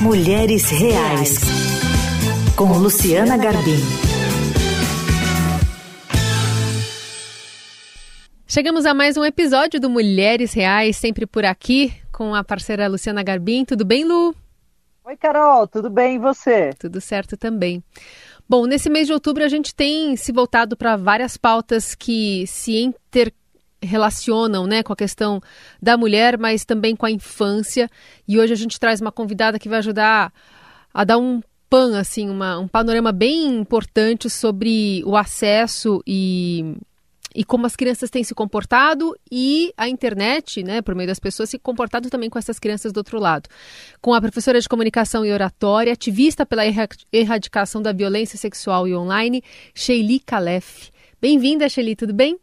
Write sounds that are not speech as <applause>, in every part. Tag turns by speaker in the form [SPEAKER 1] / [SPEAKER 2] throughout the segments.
[SPEAKER 1] Mulheres Reais, com Luciana Garbim.
[SPEAKER 2] Chegamos a mais um episódio do Mulheres Reais, sempre por aqui, com a parceira Luciana Garbim. Tudo bem, Lu?
[SPEAKER 3] Oi, Carol, tudo bem e você?
[SPEAKER 2] Tudo certo também. Bom, nesse mês de outubro a gente tem se voltado para várias pautas que se interrelacionam né, com a questão da mulher, mas também com a infância. E hoje a gente traz uma convidada que vai ajudar a dar um pan, assim, uma, um panorama bem importante sobre o acesso e e como as crianças têm se comportado e a internet, né, por meio das pessoas, se comportado também com essas crianças do outro lado. Com a professora de comunicação e oratória, ativista pela erradicação da violência sexual e online, Sheili Calef. Bem-vinda, Sheili, tudo bem?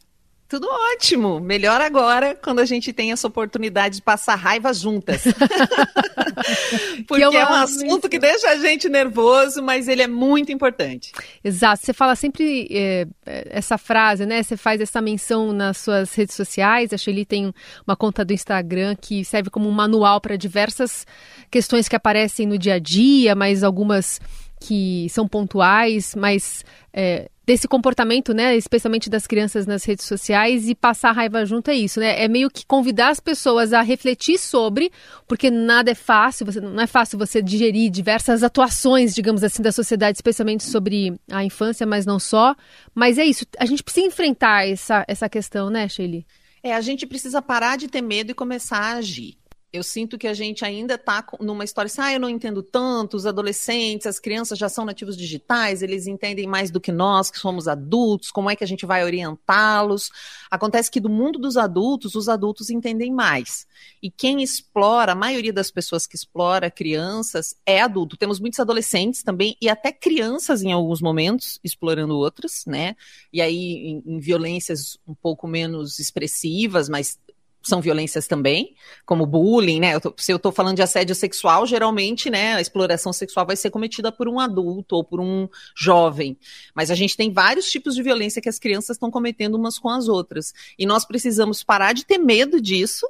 [SPEAKER 4] Tudo ótimo. Melhor agora quando a gente tem essa oportunidade de passar raiva juntas. <laughs> Porque é, é, um assunto que deixa a gente nervoso, mas ele é muito importante.
[SPEAKER 2] Exato. Você fala sempre é, essa frase, né? Você faz essa menção nas suas redes sociais. A Shelly tem uma conta do Instagram que serve como um manual para diversas questões que aparecem no dia a dia, mas algumas que são pontuais, mas é, desse comportamento, né, especialmente das crianças nas redes sociais e passar raiva junto é isso, né? É meio que convidar as pessoas a refletir sobre, porque nada é fácil, você, não é fácil você digerir diversas atuações, digamos assim, da sociedade, especialmente sobre a infância, mas não só. Mas é isso, a gente precisa enfrentar essa, essa questão, né, Shelly?
[SPEAKER 4] É, a gente precisa parar de ter medo e começar a agir. Eu sinto que a gente ainda está numa história assim, ah, eu não entendo tanto, os adolescentes, as crianças já são nativos digitais, eles entendem mais do que nós, que somos adultos, como é que a gente vai orientá-los. Acontece que do mundo dos adultos, os adultos entendem mais. E quem explora, a maioria das pessoas que explora crianças é adulto. Temos muitos adolescentes também, e até crianças em alguns momentos, explorando outras, né? E aí em, em violências um pouco menos expressivas, mas são violências também, como bullying, né? Eu tô, se eu estou falando de assédio sexual, geralmente, né, a exploração sexual vai ser cometida por um adulto ou por um jovem. Mas a gente tem vários tipos de violência que as crianças estão cometendo umas com as outras. E nós precisamos parar de ter medo disso,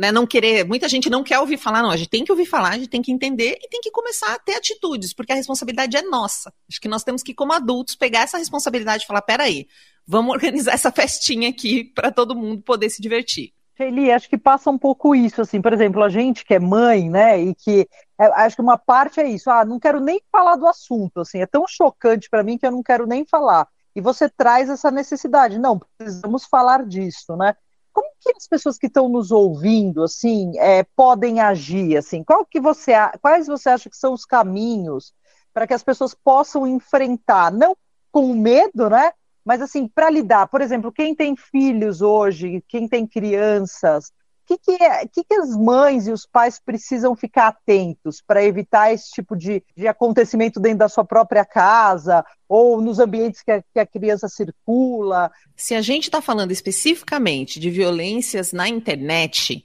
[SPEAKER 4] né? Não querer. Muita gente não quer ouvir falar, não. A gente tem que ouvir falar, a gente tem que entender e tem que começar a ter atitudes, porque a responsabilidade é nossa. Acho que nós temos que, como adultos, pegar essa responsabilidade e falar: peraí, vamos <laughs> organizar essa festinha aqui para todo mundo poder se divertir.
[SPEAKER 3] Shelly, acho que passa um pouco isso, assim, por exemplo, a gente que é mãe, né, e que é, acho que uma parte é isso, ah, não quero nem falar do assunto, assim, é tão chocante para mim que eu não quero nem falar. E você traz essa necessidade, não, precisamos falar disso, né? Como que as pessoas que estão nos ouvindo, assim, é, podem agir, assim? Qual que você, quais você acha que são os caminhos para que as pessoas possam enfrentar, não com medo, né, mas, assim, para lidar, por exemplo, quem tem filhos hoje, quem tem crianças, o que, que, é, que, que as mães e os pais precisam ficar atentos para evitar esse tipo de, de acontecimento dentro da sua própria casa ou nos ambientes que a, que a criança circula?
[SPEAKER 4] Se a gente está falando especificamente de violências na internet,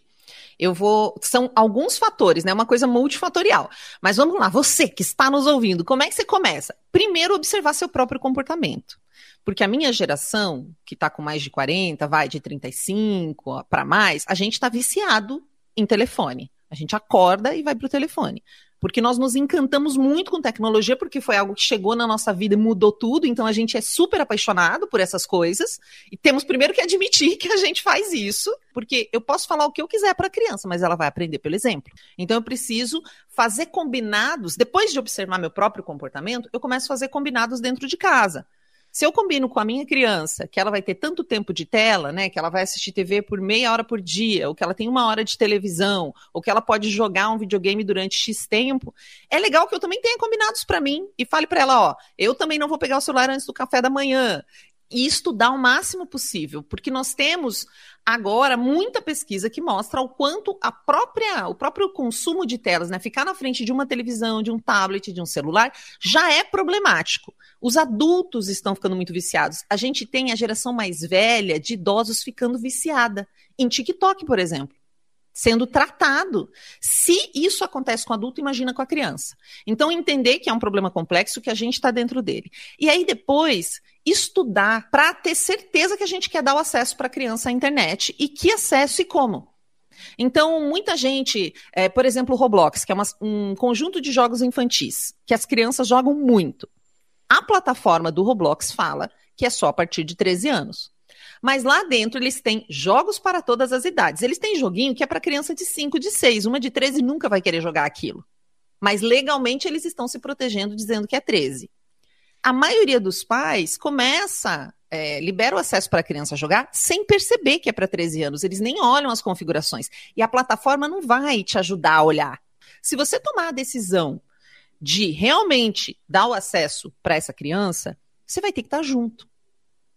[SPEAKER 4] eu vou. São alguns fatores, né? Uma coisa multifatorial. Mas vamos lá, você que está nos ouvindo, como é que você começa? Primeiro, observar seu próprio comportamento. Porque a minha geração, que está com mais de 40, vai de 35 para mais, a gente está viciado em telefone. A gente acorda e vai para o telefone. Porque nós nos encantamos muito com tecnologia, porque foi algo que chegou na nossa vida e mudou tudo. Então a gente é super apaixonado por essas coisas. E temos primeiro que admitir que a gente faz isso, porque eu posso falar o que eu quiser para a criança, mas ela vai aprender pelo exemplo. Então eu preciso fazer combinados. Depois de observar meu próprio comportamento, eu começo a fazer combinados dentro de casa. Se eu combino com a minha criança que ela vai ter tanto tempo de tela, né, que ela vai assistir TV por meia hora por dia, ou que ela tem uma hora de televisão, ou que ela pode jogar um videogame durante X tempo, é legal que eu também tenha combinados para mim e fale para ela, ó, eu também não vou pegar o celular antes do café da manhã e estudar o máximo possível, porque nós temos agora muita pesquisa que mostra o quanto a própria, o próprio consumo de telas, né, ficar na frente de uma televisão, de um tablet, de um celular, já é problemático. Os adultos estão ficando muito viciados. A gente tem a geração mais velha de idosos ficando viciada em TikTok, por exemplo sendo tratado. Se isso acontece com adulto, imagina com a criança. Então, entender que é um problema complexo, que a gente está dentro dele. E aí, depois, estudar para ter certeza que a gente quer dar o acesso para a criança à internet e que acesso e como. Então, muita gente, é, por exemplo, o Roblox, que é uma, um conjunto de jogos infantis, que as crianças jogam muito. A plataforma do Roblox fala que é só a partir de 13 anos. Mas lá dentro eles têm jogos para todas as idades. Eles têm joguinho que é para criança de 5, de 6. Uma de 13 nunca vai querer jogar aquilo. Mas legalmente eles estão se protegendo dizendo que é 13. A maioria dos pais começa, é, libera o acesso para a criança jogar sem perceber que é para 13 anos. Eles nem olham as configurações. E a plataforma não vai te ajudar a olhar. Se você tomar a decisão de realmente dar o acesso para essa criança, você vai ter que estar junto.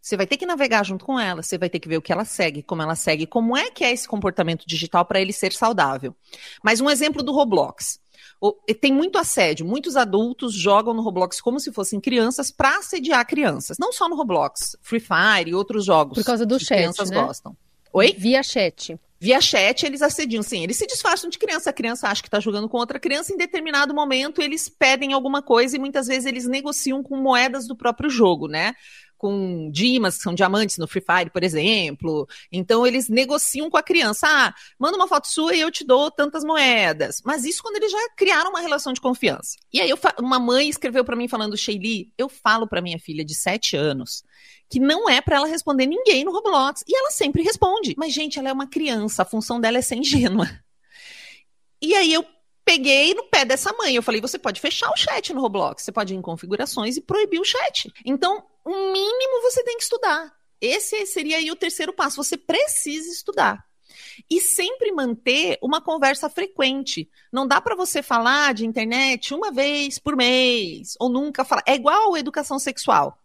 [SPEAKER 4] Você vai ter que navegar junto com ela, você vai ter que ver o que ela segue, como ela segue, como é que é esse comportamento digital para ele ser saudável. Mas um exemplo do Roblox. Tem muito assédio, muitos adultos jogam no Roblox como se fossem crianças para assediar crianças. Não só no Roblox, Free Fire e outros jogos.
[SPEAKER 2] Por causa do
[SPEAKER 4] que
[SPEAKER 2] chat,
[SPEAKER 4] crianças
[SPEAKER 2] né?
[SPEAKER 4] gostam. Oi?
[SPEAKER 2] Via chat.
[SPEAKER 4] Via chat, eles assediam, sim. Eles se disfarçam de criança. A criança acha que está jogando com outra criança. Em determinado momento, eles pedem alguma coisa e muitas vezes eles negociam com moedas do próprio jogo, né? Com dimas, que são diamantes no Free Fire, por exemplo. Então, eles negociam com a criança. Ah, manda uma foto sua e eu te dou tantas moedas. Mas isso quando eles já criaram uma relação de confiança. E aí, uma mãe escreveu para mim falando, Sheili, eu falo para minha filha de 7 anos que não é para ela responder ninguém no Roblox. E ela sempre responde. Mas, gente, ela é uma criança, a função dela é ser ingênua. E aí eu peguei no pé dessa mãe. Eu falei: você pode fechar o chat no Roblox, você pode ir em configurações e proibir o chat. Então, o mínimo você tem que estudar. Esse seria aí o terceiro passo. Você precisa estudar. E sempre manter uma conversa frequente. Não dá para você falar de internet uma vez por mês, ou nunca falar. É igual a educação sexual.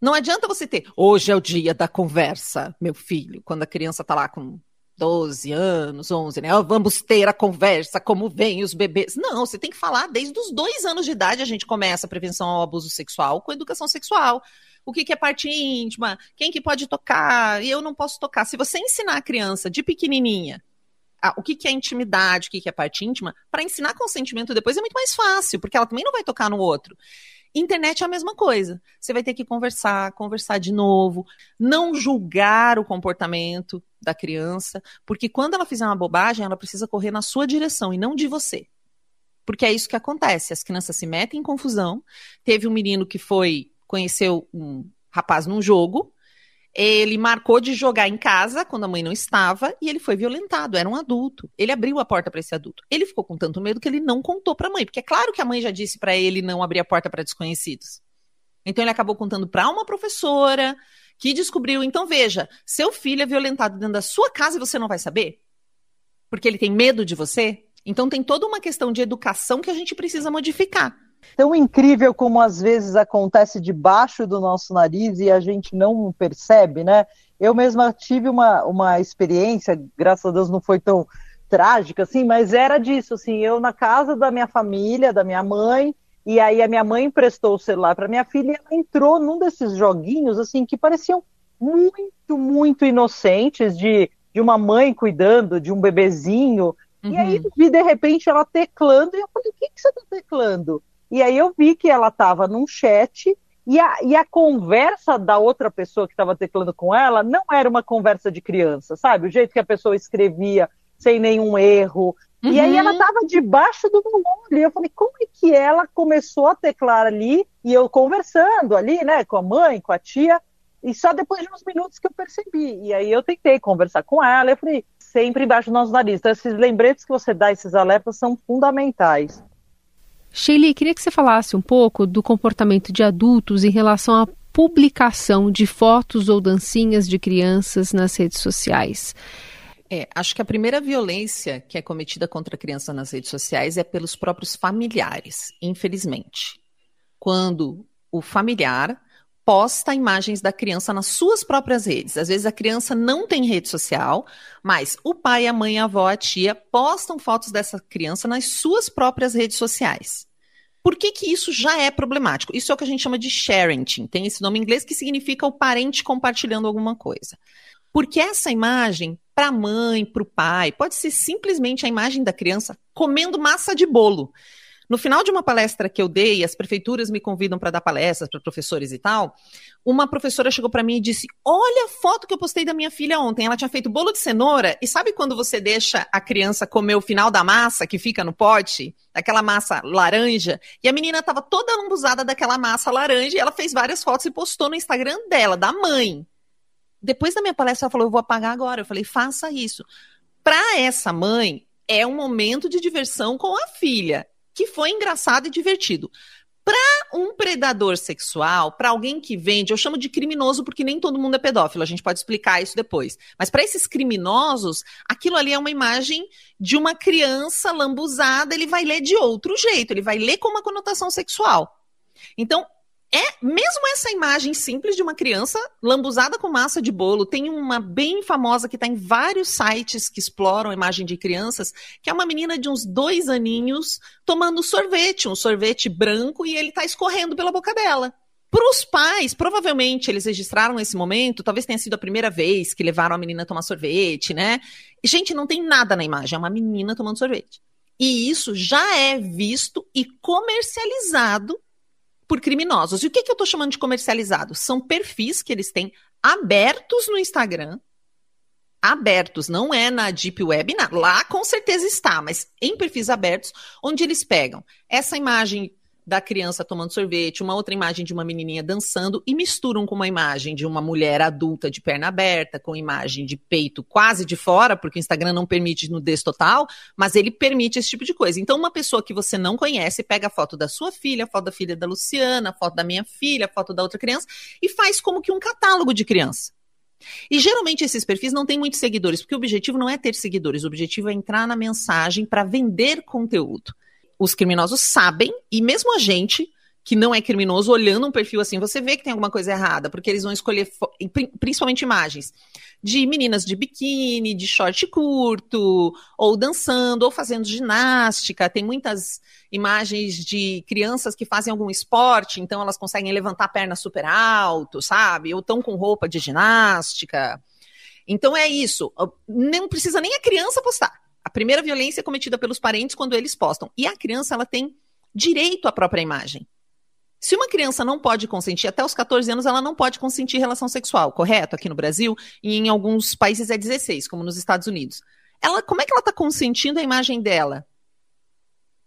[SPEAKER 4] Não adianta você ter, hoje é o dia da conversa, meu filho, quando a criança tá lá com 12 anos, 11, né? Vamos ter a conversa, como vem os bebês. Não, você tem que falar desde os dois anos de idade a gente começa a prevenção ao abuso sexual com educação sexual. O que, que é parte íntima? Quem que pode tocar? E eu não posso tocar. Se você ensinar a criança de pequenininha o que, que é intimidade, o que, que é parte íntima, para ensinar consentimento depois é muito mais fácil, porque ela também não vai tocar no outro. Internet é a mesma coisa. Você vai ter que conversar, conversar de novo, não julgar o comportamento da criança, porque quando ela fizer uma bobagem, ela precisa correr na sua direção e não de você. Porque é isso que acontece. As crianças se metem em confusão. Teve um menino que foi, conheceu um rapaz num jogo, ele marcou de jogar em casa quando a mãe não estava e ele foi violentado. Era um adulto. Ele abriu a porta para esse adulto. Ele ficou com tanto medo que ele não contou para a mãe, porque é claro que a mãe já disse para ele não abrir a porta para desconhecidos. Então ele acabou contando para uma professora que descobriu. Então veja, seu filho é violentado dentro da sua casa e você não vai saber? Porque ele tem medo de você? Então tem toda uma questão de educação que a gente precisa modificar
[SPEAKER 3] tão incrível como às vezes acontece debaixo do nosso nariz e a gente não percebe, né? Eu mesma tive uma, uma experiência, graças a Deus não foi tão trágica assim, mas era disso, assim, eu na casa da minha família, da minha mãe, e aí a minha mãe emprestou o celular para minha filha e ela entrou num desses joguinhos, assim, que pareciam muito, muito inocentes, de, de uma mãe cuidando de um bebezinho, uhum. e aí uhum. vi de repente ela teclando, e eu falei, o que, que você está teclando? E aí eu vi que ela estava num chat e a, e a conversa da outra pessoa que estava teclando com ela não era uma conversa de criança, sabe? O jeito que a pessoa escrevia sem nenhum erro. Uhum. E aí ela estava uhum. debaixo do meu olho. E eu falei, como é que ela começou a teclar ali? E eu conversando ali, né, com a mãe, com a tia. E só depois de uns minutos que eu percebi. E aí eu tentei conversar com ela. Eu falei, sempre embaixo do nosso nariz. Então, esses lembretes que você dá, esses alertas, são fundamentais.
[SPEAKER 2] Sheila, queria que você falasse um pouco do comportamento de adultos em relação à publicação de fotos ou dancinhas de crianças nas redes sociais.
[SPEAKER 4] É, acho que a primeira violência que é cometida contra a criança nas redes sociais é pelos próprios familiares, infelizmente. Quando o familiar posta imagens da criança nas suas próprias redes. Às vezes a criança não tem rede social, mas o pai, a mãe, a avó, a tia postam fotos dessa criança nas suas próprias redes sociais. Por que, que isso já é problemático? Isso é o que a gente chama de sharing. Tem esse nome em inglês que significa o parente compartilhando alguma coisa. Porque essa imagem, para a mãe, para o pai, pode ser simplesmente a imagem da criança comendo massa de bolo. No final de uma palestra que eu dei, as prefeituras me convidam para dar palestras para professores e tal. Uma professora chegou para mim e disse: Olha a foto que eu postei da minha filha ontem. Ela tinha feito bolo de cenoura. E sabe quando você deixa a criança comer o final da massa que fica no pote? Aquela massa laranja. E a menina estava toda lambuzada daquela massa laranja. E ela fez várias fotos e postou no Instagram dela, da mãe. Depois da minha palestra, ela falou: Eu vou apagar agora. Eu falei: Faça isso. Para essa mãe, é um momento de diversão com a filha que foi engraçado e divertido. Para um predador sexual, para alguém que vende, eu chamo de criminoso porque nem todo mundo é pedófilo, a gente pode explicar isso depois. Mas para esses criminosos, aquilo ali é uma imagem de uma criança lambuzada, ele vai ler de outro jeito, ele vai ler com uma conotação sexual. Então, é mesmo essa imagem simples de uma criança lambuzada com massa de bolo. Tem uma bem famosa que está em vários sites que exploram a imagem de crianças, que é uma menina de uns dois aninhos tomando sorvete, um sorvete branco, e ele está escorrendo pela boca dela. Para os pais, provavelmente eles registraram esse momento, talvez tenha sido a primeira vez que levaram a menina a tomar sorvete, né? Gente, não tem nada na imagem, é uma menina tomando sorvete. E isso já é visto e comercializado por criminosos. E o que, que eu estou chamando de comercializado? São perfis que eles têm abertos no Instagram. Abertos, não é na Deep Web, lá com certeza está, mas em perfis abertos, onde eles pegam essa imagem da criança tomando sorvete, uma outra imagem de uma menininha dançando e misturam com uma imagem de uma mulher adulta de perna aberta, com imagem de peito quase de fora, porque o Instagram não permite nudez total, mas ele permite esse tipo de coisa. Então, uma pessoa que você não conhece pega a foto da sua filha, a foto da filha da Luciana, a foto da minha filha, a foto da outra criança e faz como que um catálogo de criança. E geralmente esses perfis não têm muitos seguidores, porque o objetivo não é ter seguidores, o objetivo é entrar na mensagem para vender conteúdo os criminosos sabem, e mesmo a gente, que não é criminoso, olhando um perfil assim, você vê que tem alguma coisa errada, porque eles vão escolher, principalmente imagens, de meninas de biquíni, de short curto, ou dançando, ou fazendo ginástica. Tem muitas imagens de crianças que fazem algum esporte, então elas conseguem levantar a perna super alto, sabe? Ou estão com roupa de ginástica. Então é isso. Não precisa nem a criança postar. A primeira violência é cometida pelos parentes quando eles postam. E a criança, ela tem direito à própria imagem. Se uma criança não pode consentir, até os 14 anos, ela não pode consentir relação sexual, correto? Aqui no Brasil, e em alguns países é 16, como nos Estados Unidos. Ela, como é que ela está consentindo a imagem dela?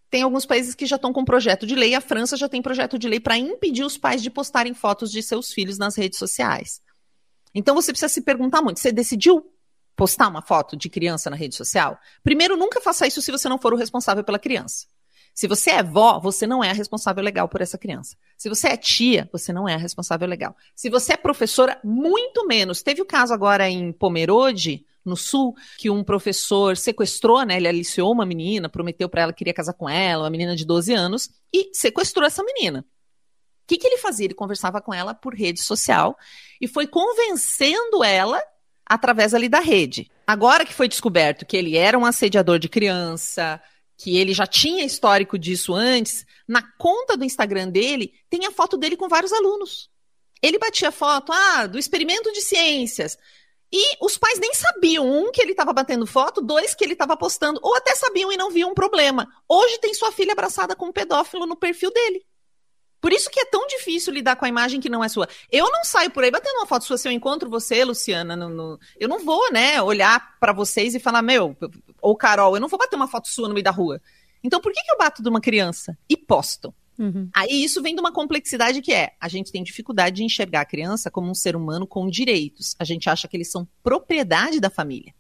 [SPEAKER 4] Tem alguns países que já estão com projeto de lei, a França já tem projeto de lei para impedir os pais de postarem fotos de seus filhos nas redes sociais. Então você precisa se perguntar muito: você decidiu postar uma foto de criança na rede social, primeiro, nunca faça isso se você não for o responsável pela criança. Se você é vó, você não é a responsável legal por essa criança. Se você é tia, você não é a responsável legal. Se você é professora, muito menos. Teve o caso agora em Pomerode, no sul, que um professor sequestrou, né? Ele aliciou uma menina, prometeu para ela que queria casar com ela, uma menina de 12 anos, e sequestrou essa menina. O que, que ele fazia? Ele conversava com ela por rede social e foi convencendo ela através ali da rede. Agora que foi descoberto que ele era um assediador de criança, que ele já tinha histórico disso antes, na conta do Instagram dele tem a foto dele com vários alunos. Ele batia foto, ah, do experimento de ciências. E os pais nem sabiam, um, que ele estava batendo foto, dois, que ele estava postando, ou até sabiam e não viam um problema. Hoje tem sua filha abraçada com um pedófilo no perfil dele. Por isso que é tão difícil lidar com a imagem que não é sua. Eu não saio por aí batendo uma foto sua se eu encontro você, Luciana. No, no... Eu não vou, né, olhar para vocês e falar, meu, ou Carol, eu não vou bater uma foto sua no meio da rua. Então por que, que eu bato de uma criança e posto? Uhum. Aí isso vem de uma complexidade que é: a gente tem dificuldade de enxergar a criança como um ser humano com direitos. A gente acha que eles são propriedade da família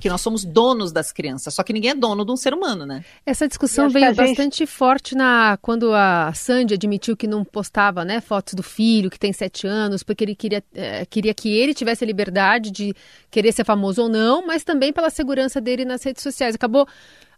[SPEAKER 4] que nós somos donos das crianças, só que ninguém é dono de um ser humano, né?
[SPEAKER 2] Essa discussão veio gente... bastante forte na quando a Sandy admitiu que não postava, né, fotos do filho que tem sete anos, porque ele queria, é, queria que ele tivesse a liberdade de querer ser famoso ou não, mas também pela segurança dele nas redes sociais. Acabou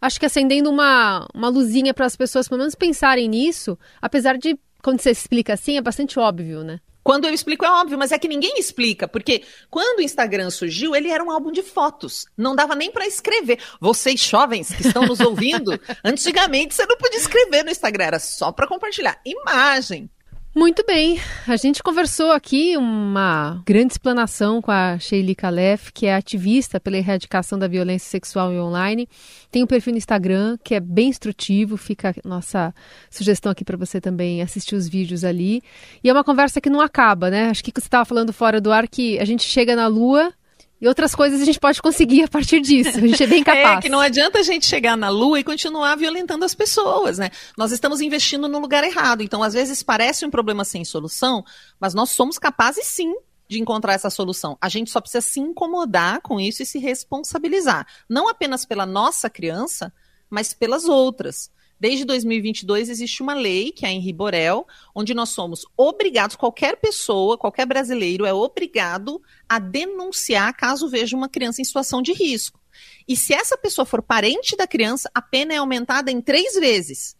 [SPEAKER 2] acho que acendendo uma, uma luzinha para as pessoas, pelo menos, pensarem nisso, apesar de, quando você explica assim, é bastante óbvio, né?
[SPEAKER 4] Quando eu explico é óbvio, mas é que ninguém explica, porque quando o Instagram surgiu, ele era um álbum de fotos, não dava nem para escrever. Vocês jovens que estão nos ouvindo, <laughs> antigamente você não podia escrever no Instagram, era só para compartilhar imagem.
[SPEAKER 2] Muito bem, a gente conversou aqui uma grande explanação com a Sheili Kalef, que é ativista pela erradicação da violência sexual e online. Tem um perfil no Instagram que é bem instrutivo, fica nossa sugestão aqui para você também assistir os vídeos ali. E é uma conversa que não acaba, né? Acho que você estava falando fora do ar que a gente chega na Lua e outras coisas a gente pode conseguir a partir disso. A gente é bem capaz. <laughs>
[SPEAKER 4] É que não adianta a gente chegar na Lua e continuar violentando as pessoas, né? Nós estamos investindo no lugar errado. Então, às vezes parece um problema sem solução, mas nós somos capazes sim de encontrar essa solução. A gente só precisa se incomodar com isso e se responsabilizar, não apenas pela nossa criança, mas pelas outras. Desde 2022 existe uma lei, que é a Henri Borel, onde nós somos obrigados, qualquer pessoa, qualquer brasileiro é obrigado a denunciar caso veja uma criança em situação de risco. E se essa pessoa for parente da criança, a pena é aumentada em três vezes.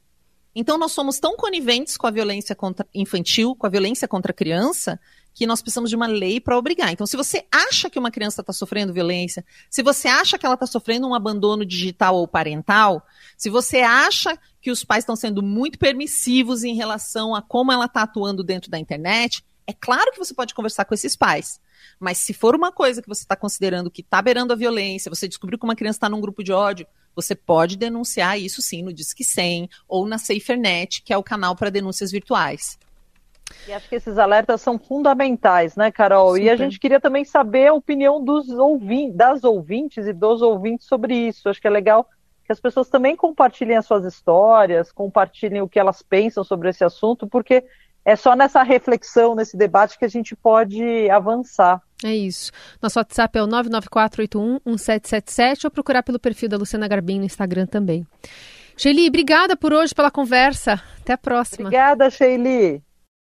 [SPEAKER 4] Então nós somos tão coniventes com a violência contra infantil, com a violência contra a criança, que nós precisamos de uma lei para obrigar. Então, se você acha que uma criança está sofrendo violência, se você acha que ela está sofrendo um abandono digital ou parental, se você acha que os pais estão sendo muito permissivos em relação a como ela está atuando dentro da internet, é claro que você pode conversar com esses pais. Mas se for uma coisa que você está considerando que está beirando a violência, você descobriu que uma criança está num grupo de ódio, você pode denunciar isso sim no Disque 100 ou na SaferNet, que é o canal para denúncias virtuais.
[SPEAKER 3] E acho que esses alertas são fundamentais, né, Carol? Super. E a gente queria também saber a opinião dos ouvintes, das ouvintes e dos ouvintes sobre isso. Acho que é legal que as pessoas também compartilhem as suas histórias, compartilhem o que elas pensam sobre esse assunto, porque é só nessa reflexão, nesse debate que a gente pode avançar.
[SPEAKER 2] É isso. Nosso WhatsApp é o 994811777 ou procurar pelo perfil da Luciana Garbim no Instagram também. Sheili, obrigada por hoje pela conversa. Até a próxima.
[SPEAKER 3] Obrigada, Sheili.